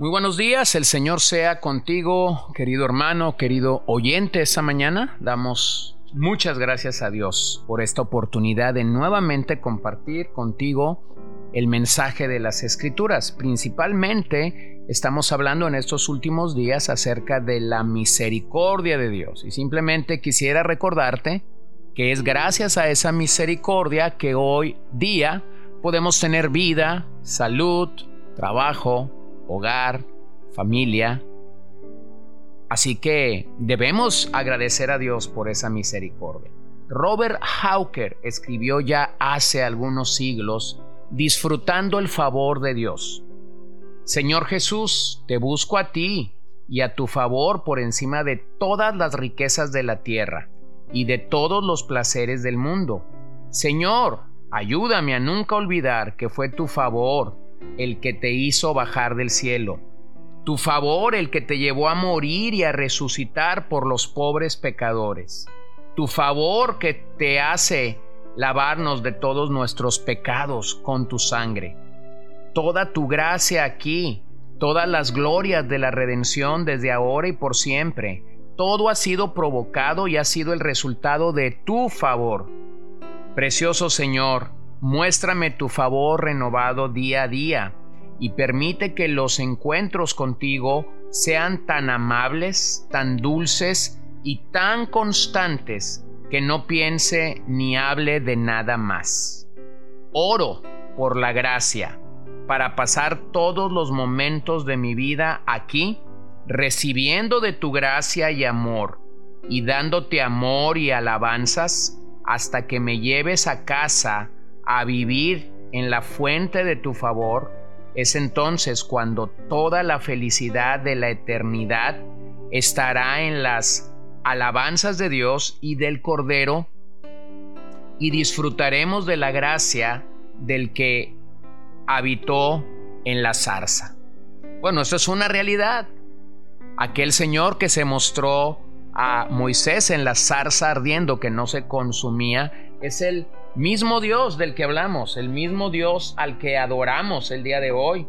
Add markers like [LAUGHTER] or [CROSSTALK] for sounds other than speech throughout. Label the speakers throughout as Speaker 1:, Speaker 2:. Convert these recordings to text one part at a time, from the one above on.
Speaker 1: Muy buenos días, el Señor sea contigo, querido hermano, querido oyente, esta mañana damos muchas gracias a Dios por esta oportunidad de nuevamente compartir contigo el mensaje de las escrituras. Principalmente estamos hablando en estos últimos días acerca de la misericordia de Dios y simplemente quisiera recordarte que es gracias a esa misericordia que hoy día podemos tener vida, salud, trabajo, hogar, familia. Así que debemos agradecer a Dios por esa misericordia. Robert Hawker escribió ya hace algunos siglos, disfrutando el favor de Dios. Señor Jesús, te busco a ti y a tu favor por encima de todas las riquezas de la tierra y de todos los placeres del mundo. Señor, ayúdame a nunca olvidar que fue tu favor el que te hizo bajar del cielo, tu favor el que te llevó a morir y a resucitar por los pobres pecadores, tu favor que te hace lavarnos de todos nuestros pecados con tu sangre, toda tu gracia aquí, todas las glorias de la redención desde ahora y por siempre, todo ha sido provocado y ha sido el resultado de tu favor. Precioso Señor, Muéstrame tu favor renovado día a día y permite que los encuentros contigo sean tan amables, tan dulces y tan constantes que no piense ni hable de nada más. Oro por la gracia para pasar todos los momentos de mi vida aquí, recibiendo de tu gracia y amor, y dándote amor y alabanzas hasta que me lleves a casa a vivir en la fuente de tu favor, es entonces cuando toda la felicidad de la eternidad estará en las alabanzas de Dios y del Cordero y disfrutaremos de la gracia del que habitó en la zarza. Bueno, esto es una realidad. Aquel Señor que se mostró a Moisés en la zarza ardiendo que no se consumía es el mismo Dios del que hablamos, el mismo Dios al que adoramos el día de hoy.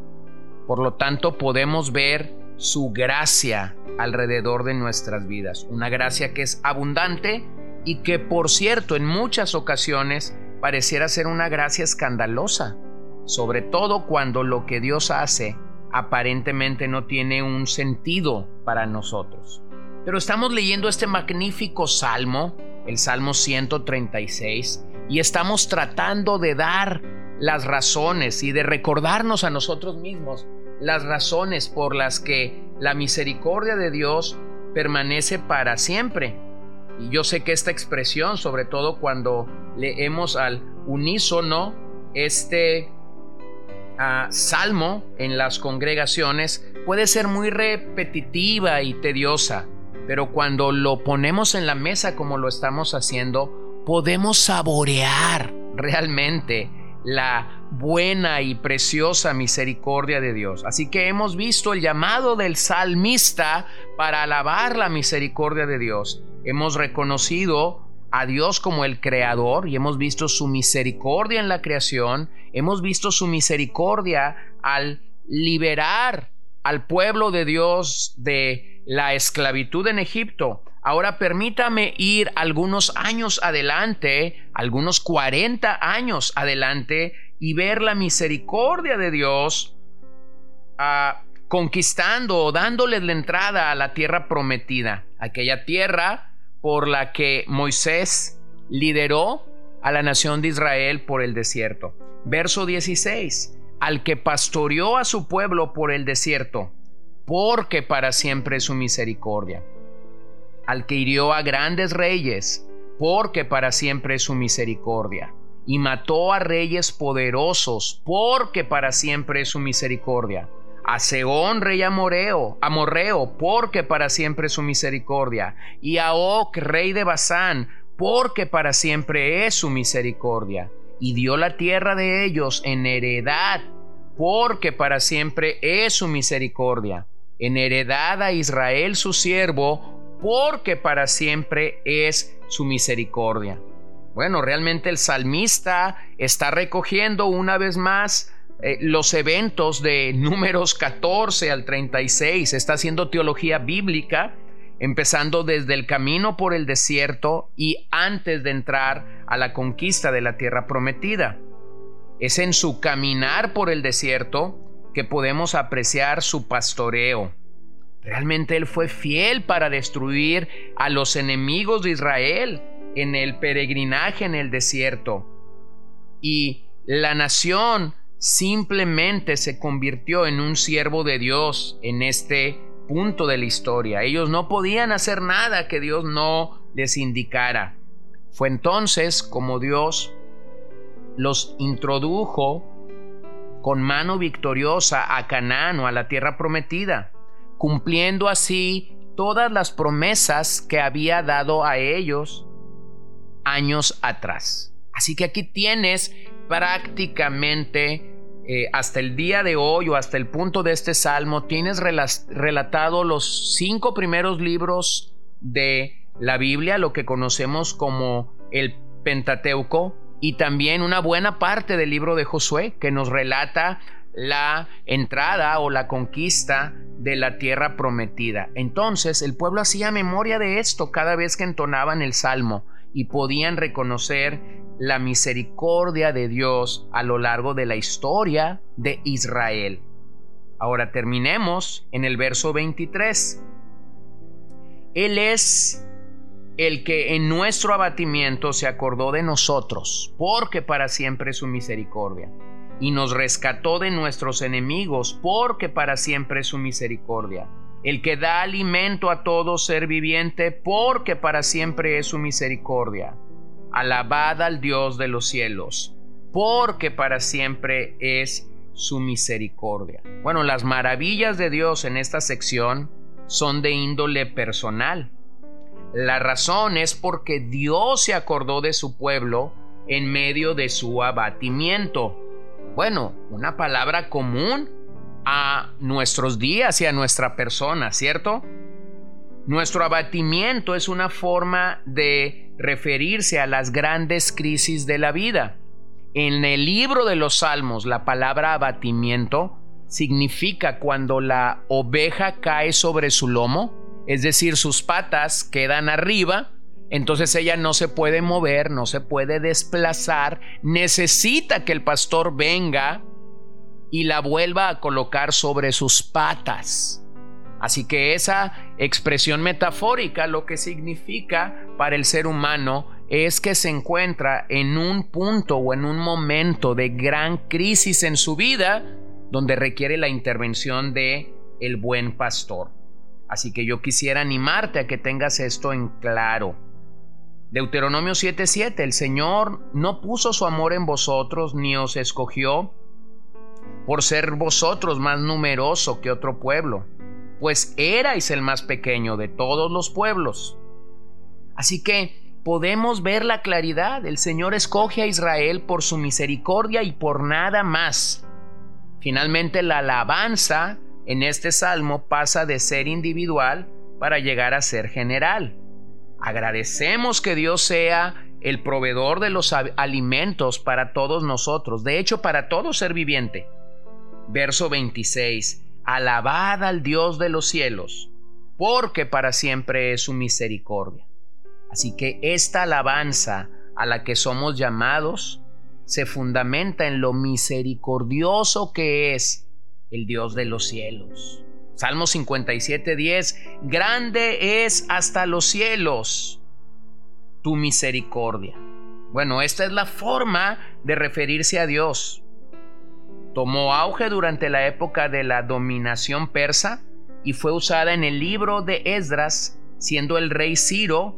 Speaker 1: Por lo tanto, podemos ver su gracia alrededor de nuestras vidas, una gracia que es abundante y que, por cierto, en muchas ocasiones pareciera ser una gracia escandalosa, sobre todo cuando lo que Dios hace aparentemente no tiene un sentido para nosotros. Pero estamos leyendo este magnífico salmo, el Salmo 136, y estamos tratando de dar las razones y de recordarnos a nosotros mismos las razones por las que la misericordia de Dios permanece para siempre. Y yo sé que esta expresión, sobre todo cuando leemos al unísono este ah, salmo en las congregaciones, puede ser muy repetitiva y tediosa, pero cuando lo ponemos en la mesa como lo estamos haciendo, podemos saborear realmente la buena y preciosa misericordia de Dios. Así que hemos visto el llamado del salmista para alabar la misericordia de Dios. Hemos reconocido a Dios como el creador y hemos visto su misericordia en la creación. Hemos visto su misericordia al liberar al pueblo de Dios de la esclavitud en Egipto. Ahora permítame ir algunos años adelante, algunos 40 años adelante, y ver la misericordia de Dios ah, conquistando o dándoles la entrada a la tierra prometida, aquella tierra por la que Moisés lideró a la nación de Israel por el desierto. Verso 16, al que pastoreó a su pueblo por el desierto, porque para siempre es su misericordia al que hirió a grandes reyes, porque para siempre es su misericordia, y mató a reyes poderosos, porque para siempre es su misericordia, a Seón rey amoreo, amorreo, porque para siempre es su misericordia, y a Oc rey de Basán, porque para siempre es su misericordia, y dio la tierra de ellos en heredad, porque para siempre es su misericordia, en heredad a Israel su siervo, porque para siempre es su misericordia. Bueno, realmente el salmista está recogiendo una vez más eh, los eventos de [LAUGHS] números 14 al 36, está haciendo teología bíblica, empezando desde el camino por el desierto y antes de entrar a la conquista de la tierra prometida. Es en su caminar por el desierto que podemos apreciar su pastoreo. Realmente él fue fiel para destruir a los enemigos de Israel en el peregrinaje en el desierto. Y la nación simplemente se convirtió en un siervo de Dios en este punto de la historia. Ellos no podían hacer nada que Dios no les indicara. Fue entonces como Dios los introdujo con mano victoriosa a Canaán o a la tierra prometida, cumpliendo así todas las promesas que había dado a ellos años atrás. Así que aquí tienes prácticamente eh, hasta el día de hoy o hasta el punto de este salmo, tienes relatado los cinco primeros libros de la Biblia, lo que conocemos como el Pentateuco, y también una buena parte del libro de Josué, que nos relata la entrada o la conquista de la tierra prometida. Entonces el pueblo hacía memoria de esto cada vez que entonaban el salmo y podían reconocer la misericordia de Dios a lo largo de la historia de Israel. Ahora terminemos en el verso 23. Él es el que en nuestro abatimiento se acordó de nosotros, porque para siempre es su misericordia, y nos rescató de nuestros enemigos, porque para siempre es su misericordia el que da alimento a todo ser viviente, porque para siempre es su misericordia. Alabad al Dios de los cielos, porque para siempre es su misericordia. Bueno, las maravillas de Dios en esta sección son de índole personal. La razón es porque Dios se acordó de su pueblo en medio de su abatimiento. Bueno, una palabra común a nuestros días y a nuestra persona, ¿cierto? Nuestro abatimiento es una forma de referirse a las grandes crisis de la vida. En el libro de los Salmos, la palabra abatimiento significa cuando la oveja cae sobre su lomo, es decir, sus patas quedan arriba, entonces ella no se puede mover, no se puede desplazar, necesita que el pastor venga y la vuelva a colocar sobre sus patas. Así que esa expresión metafórica lo que significa para el ser humano es que se encuentra en un punto o en un momento de gran crisis en su vida donde requiere la intervención de el buen pastor. Así que yo quisiera animarte a que tengas esto en claro. Deuteronomio 7:7 El Señor no puso su amor en vosotros ni os escogió por ser vosotros más numeroso que otro pueblo, pues erais el más pequeño de todos los pueblos. Así que podemos ver la claridad, el Señor escoge a Israel por su misericordia y por nada más. Finalmente la alabanza en este salmo pasa de ser individual para llegar a ser general. Agradecemos que Dios sea el proveedor de los alimentos para todos nosotros, de hecho para todo ser viviente. Verso 26. Alabad al Dios de los cielos, porque para siempre es su misericordia. Así que esta alabanza a la que somos llamados se fundamenta en lo misericordioso que es el Dios de los cielos. Salmo 57:10, grande es hasta los cielos tu misericordia. Bueno, esta es la forma de referirse a Dios tomó auge durante la época de la dominación persa y fue usada en el libro de Esdras, siendo el rey Ciro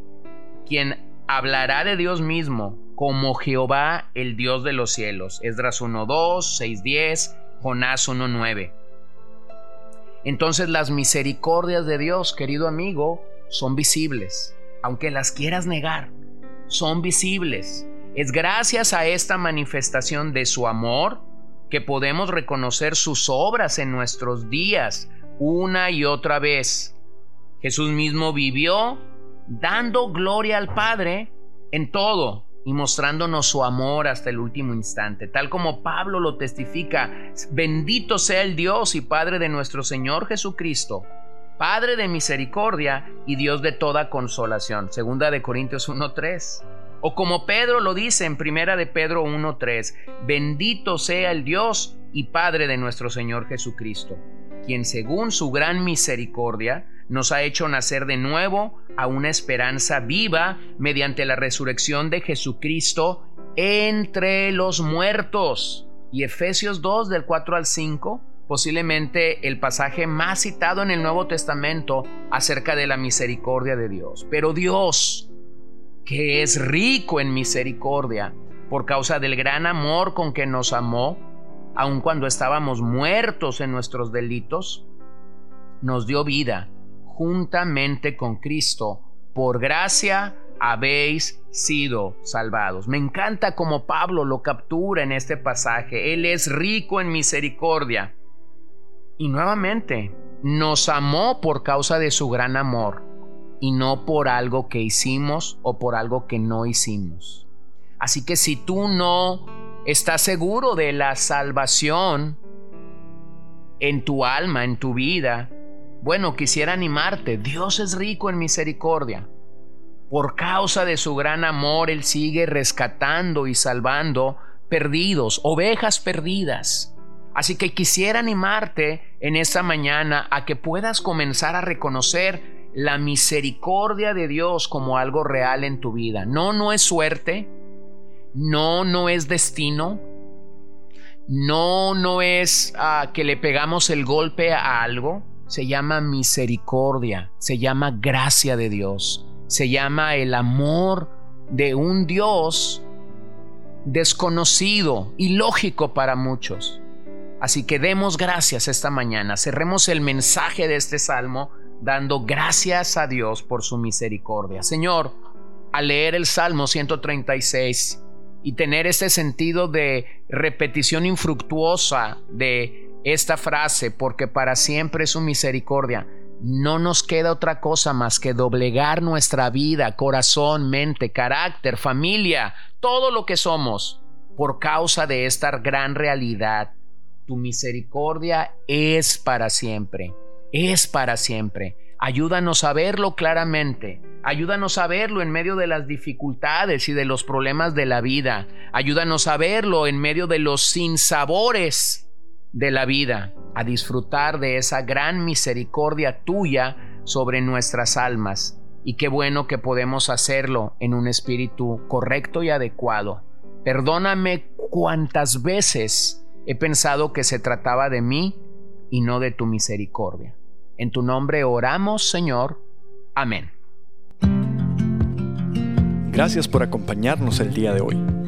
Speaker 1: quien hablará de Dios mismo como Jehová, el Dios de los cielos. Esdras 1.2, 6.10, Jonás 1.9. entonces las misericordias de Dios, querido amigo, son visibles, aunque las quieras negar, son visibles. Es gracias a esta manifestación de su amor que podemos reconocer sus obras en nuestros días una y otra vez. Jesús mismo vivió dando gloria al Padre en todo y mostrándonos su amor hasta el último instante, tal como Pablo lo testifica. Bendito sea el Dios y Padre de nuestro Señor Jesucristo, Padre de misericordia y Dios de toda consolación. Segunda de Corintios 1:3. O como Pedro lo dice en Primera de Pedro 1:3, bendito sea el Dios y Padre de nuestro Señor Jesucristo, quien según su gran misericordia nos ha hecho nacer de nuevo a una esperanza viva mediante la resurrección de Jesucristo entre los muertos. Y Efesios 2 del 4 al 5, posiblemente el pasaje más citado en el Nuevo Testamento acerca de la misericordia de Dios. Pero Dios, que es rico en misericordia, por causa del gran amor con que nos amó, aun cuando estábamos muertos en nuestros delitos, nos dio vida juntamente con Cristo. Por gracia habéis sido salvados. Me encanta como Pablo lo captura en este pasaje. Él es rico en misericordia. Y nuevamente, nos amó por causa de su gran amor y no por algo que hicimos o por algo que no hicimos. Así que si tú no estás seguro de la salvación en tu alma, en tu vida, bueno, quisiera animarte, Dios es rico en misericordia. Por causa de su gran amor, Él sigue rescatando y salvando perdidos, ovejas perdidas. Así que quisiera animarte en esta mañana a que puedas comenzar a reconocer la misericordia de Dios como algo real en tu vida. No, no es suerte. No, no es destino. No, no es ah, que le pegamos el golpe a algo. Se llama misericordia. Se llama gracia de Dios. Se llama el amor de un Dios desconocido y lógico para muchos. Así que demos gracias esta mañana. Cerremos el mensaje de este salmo dando gracias a Dios por su misericordia. Señor, al leer el Salmo 136 y tener ese sentido de repetición infructuosa de esta frase, porque para siempre es su misericordia, no nos queda otra cosa más que doblegar nuestra vida, corazón, mente, carácter, familia, todo lo que somos, por causa de esta gran realidad. Tu misericordia es para siempre es para siempre. Ayúdanos a verlo claramente. Ayúdanos a verlo en medio de las dificultades y de los problemas de la vida. Ayúdanos a verlo en medio de los sinsabores de la vida. A disfrutar de esa gran misericordia tuya sobre nuestras almas. Y qué bueno que podemos hacerlo en un espíritu correcto y adecuado. Perdóname cuántas veces he pensado que se trataba de mí y no de tu misericordia. En tu nombre oramos, Señor. Amén.
Speaker 2: Gracias por acompañarnos el día de hoy.